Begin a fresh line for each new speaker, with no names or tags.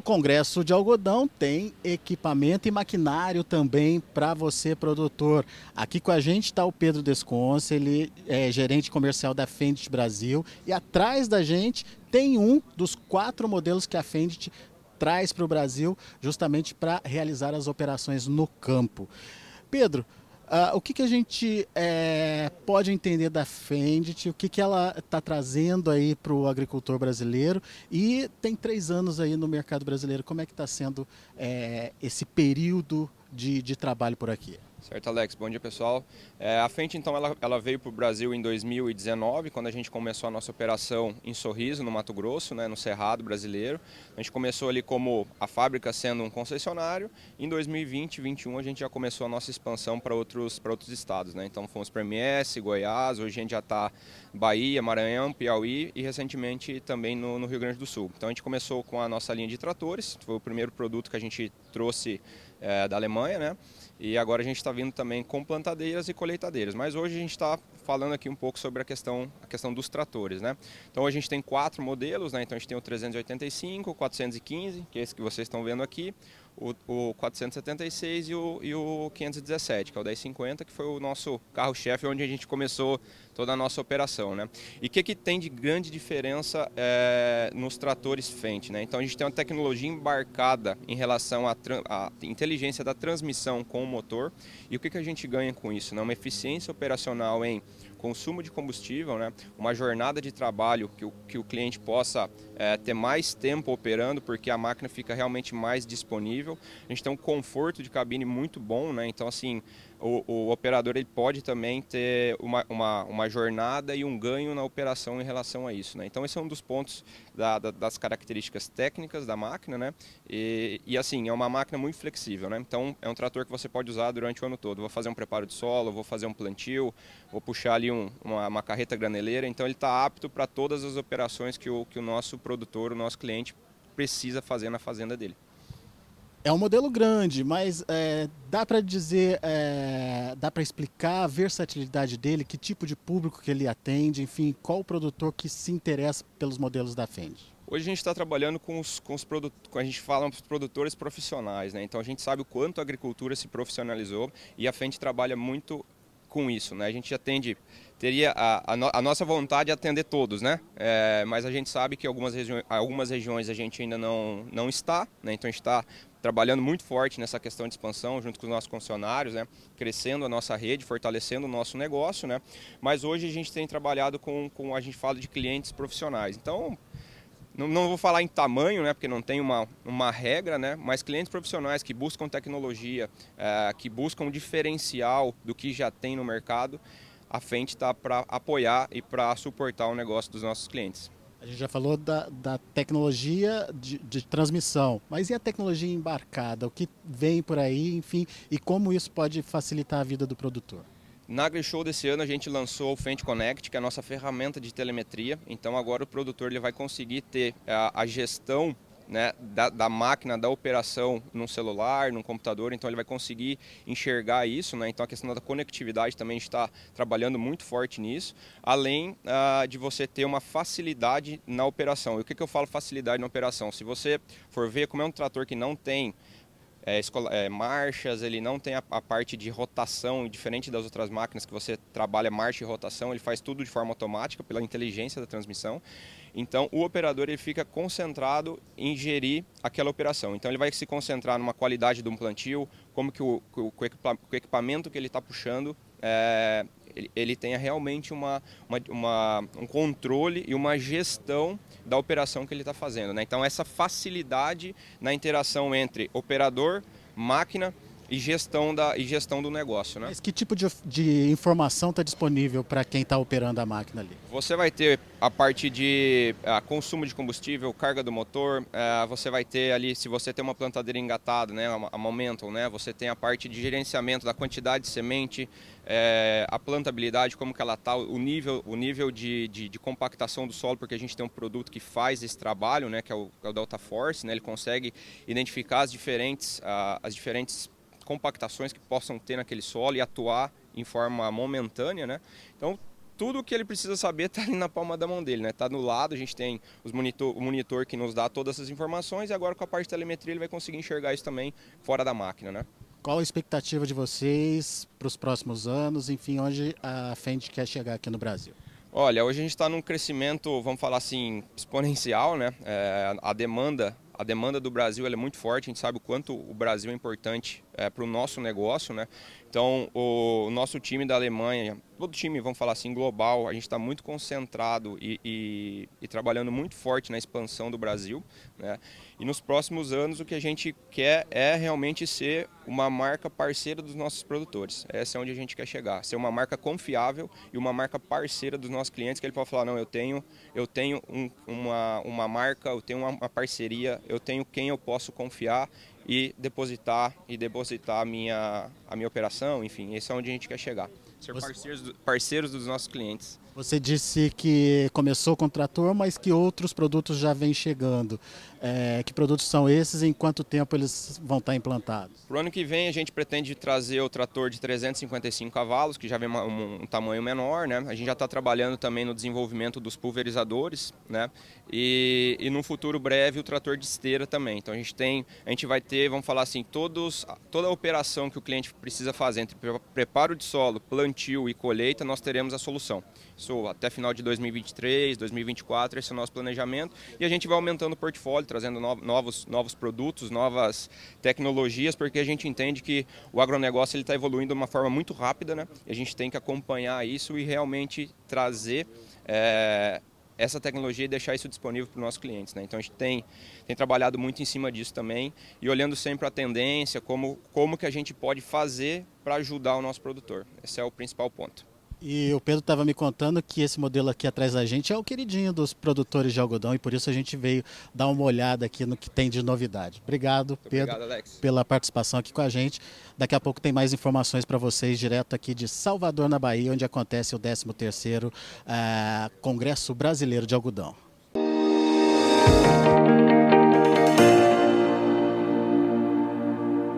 no Congresso de Algodão tem equipamento e maquinário também para você, produtor. Aqui com a gente está o Pedro Desconce, ele é gerente comercial da Fendt Brasil. E atrás da gente tem um dos quatro modelos que a Fendt traz para o Brasil, justamente para realizar as operações no campo. Pedro, Uh, o que, que a gente é, pode entender da Fendt, o que, que ela está trazendo aí para o agricultor brasileiro? E tem três anos aí no mercado brasileiro, como é que está sendo é, esse período de, de trabalho por aqui?
Certo, Alex. Bom dia, pessoal. É, a Fendt, então, ela, ela veio para o Brasil em 2019, quando a gente começou a nossa operação em Sorriso, no Mato Grosso, né, no Cerrado brasileiro. A gente começou ali como a fábrica sendo um concessionário. Em 2020 2021, a gente já começou a nossa expansão para outros, outros estados. Né? Então, fomos para MS, Goiás, hoje a gente já está Bahia, Maranhão, Piauí e recentemente também no, no Rio Grande do Sul. Então, a gente começou com a nossa linha de tratores, foi o primeiro produto que a gente trouxe é, da Alemanha, né? E agora a gente está vindo também com plantadeiras e colheitadeiras. Mas hoje a gente está falando aqui um pouco sobre a questão, a questão dos tratores, né? Então a gente tem quatro modelos, né? Então a gente tem o 385, o 415, que é esse que vocês estão vendo aqui, o, o 476 e o, e o 517, que é o 1050, que foi o nosso carro-chefe onde a gente começou toda a nossa operação. Né? E o que, que tem de grande diferença é, nos tratores Fendt? Né? Então a gente tem uma tecnologia embarcada em relação à, à inteligência da transmissão com o motor e o que, que a gente ganha com isso? Né? Uma eficiência operacional em consumo de combustível, né? uma jornada de trabalho que o, que o cliente possa é, ter mais tempo operando, porque a máquina fica realmente mais disponível. A gente tem um conforto de cabine muito bom, né? então assim, o, o, operador ele pode também ter uma, uma, uma, jornada e um ganho na operação em relação a isso. Né? Então esse é um dos pontos da, da, das características técnicas da máquina, né? E, e, assim, é uma máquina muito flexível, né? Então é um trator que você pode usar durante o ano todo. Vou fazer um preparo de solo, vou fazer um plantio, vou puxar ali um, uma, uma carreta graneleira, então ele está apto para todas as operações que o, que o nosso produtor, o nosso cliente precisa fazer na fazenda dele.
É um modelo grande, mas é, dá para dizer, é, dá para explicar a versatilidade dele, que tipo de público que ele atende, enfim, qual o produtor que se interessa pelos modelos da Fendt?
Hoje a gente está trabalhando com os, com os produtores, a gente fala os produtores profissionais, né? Então a gente sabe o quanto a agricultura se profissionalizou e a Fendt trabalha muito com isso, né? A gente atende, teria a, a, no, a nossa vontade é atender todos, né? É, mas a gente sabe que algumas, algumas regiões a gente ainda não, não está, né? Então a gente está trabalhando muito forte nessa questão de expansão junto com os nossos funcionários, né? crescendo a nossa rede, fortalecendo o nosso negócio, né? mas hoje a gente tem trabalhado com, com a gente fala de clientes profissionais. Então, não, não, vou falar em tamanho, né, porque não tem uma, uma regra, né, mas clientes profissionais que buscam tecnologia, é, que buscam diferencial do que já tem no mercado, a frente está para apoiar e para suportar o negócio dos nossos clientes.
A gente já falou da, da tecnologia de, de, transmissão, mas e a tecnologia embarcada? O que vem por aí, enfim, e como isso pode facilitar a vida do produtor?
Na AgriShow desse ano a gente lançou o Fendt Connect, que é a nossa ferramenta de telemetria. Então agora o produtor ele vai conseguir ter a, a gestão né, da, da, máquina, da operação num celular, num computador, então ele vai conseguir enxergar isso, né? então a questão da conectividade também está trabalhando muito forte nisso, além uh, de você ter uma facilidade na operação. E o que, que eu falo facilidade na operação? Se você for ver como é um trator que não tem é, escola, é, marchas, ele não tem a, a, parte de rotação, diferente das outras máquinas que você trabalha marcha e rotação, ele faz tudo de forma automática pela inteligência da transmissão. Então o operador ele fica concentrado em gerir aquela operação. Então ele vai se concentrar numa qualidade de um plantio, como que o, o, o equipamento que ele está puxando é, ele, ele tenha realmente uma, uma, uma, um controle e uma gestão da operação que ele está fazendo. Né? Então, essa facilidade na interação entre operador, máquina e gestão, da, e gestão do negócio. Né?
Mas que tipo de, de informação está disponível para quem está operando a máquina ali?
Você vai ter a parte de a, consumo de combustível, carga do motor, a, você vai ter ali, se você tem uma plantadeira engatada, né, a, a Momentum, né, você tem a parte de gerenciamento da quantidade de semente, é, a plantabilidade, como que ela está, o nível, o nível de, de, de, compactação do solo, porque a gente tem um produto que faz esse trabalho, né, que é o, é o Delta Force, né, ele consegue identificar as diferentes, as diferentes compactações que possam ter naquele solo e atuar em forma momentânea, né? Então, tudo o que ele precisa saber está ali na palma da mão dele, né? Está no lado, a gente tem os monitor, o monitor que nos dá todas essas informações e agora com a parte de telemetria ele vai conseguir enxergar isso também fora da máquina, né?
Qual a expectativa de vocês para os próximos anos? Enfim, onde a Fendt quer chegar aqui no Brasil?
Olha, hoje a gente está num crescimento, vamos falar assim, exponencial, né? É, a demanda a demanda do Brasil é muito forte, a gente sabe o quanto o Brasil é importante é, para o nosso negócio, né? Então, o nosso time da Alemanha, todo time, vamos falar assim, global, a gente está muito concentrado e, e, e, trabalhando muito forte na expansão do Brasil. Né? E nos próximos anos, o que a gente quer é realmente ser uma marca parceira dos nossos produtores. Essa é onde a gente quer chegar, ser uma marca confiável e uma marca parceira dos nossos clientes, que ele pode falar, não, eu tenho, eu tenho um, uma, uma marca, eu tenho uma, uma parceria, eu tenho quem eu posso confiar e depositar e depositar a minha, a minha operação, enfim, esse é onde a gente quer chegar. Ser parceiros, parceiros dos nossos clientes.
Você disse que começou com o trator, mas que outros produtos já vêm chegando. É, que produtos são esses e em quanto tempo eles vão estar implantados?
Para o ano que vem a gente pretende trazer o trator de 355 cavalos, que já vem um, um tamanho menor. Né? A gente já está trabalhando também no desenvolvimento dos pulverizadores né? e, e no futuro breve o trator de esteira também. Então a gente tem, a gente vai ter, vamos falar assim, todos, toda a operação que o cliente precisa fazer entre preparo de solo, plantio e colheita, nós teremos a solução. Isso até final de 2023, 2024, esse é o nosso planejamento. E a gente vai aumentando o portfólio, trazendo novos, novos produtos, novas tecnologias, porque a gente entende que o agronegócio está evoluindo de uma forma muito rápida, né? E a gente tem que acompanhar isso e realmente trazer é, essa tecnologia e deixar isso disponível para os nossos clientes. Né? Então a gente tem, tem trabalhado muito em cima disso também e olhando sempre a tendência, como, como que a gente pode fazer para ajudar o nosso produtor. Esse é o principal ponto.
E o Pedro estava me contando que esse modelo aqui atrás da gente é o queridinho dos produtores de algodão e por isso a gente veio dar uma olhada aqui no que tem de novidade. Obrigado, Muito Pedro, obrigado, pela participação aqui com a gente. Daqui a pouco tem mais informações para vocês direto aqui de Salvador, na Bahia, onde acontece o 13º uh, Congresso Brasileiro de Algodão.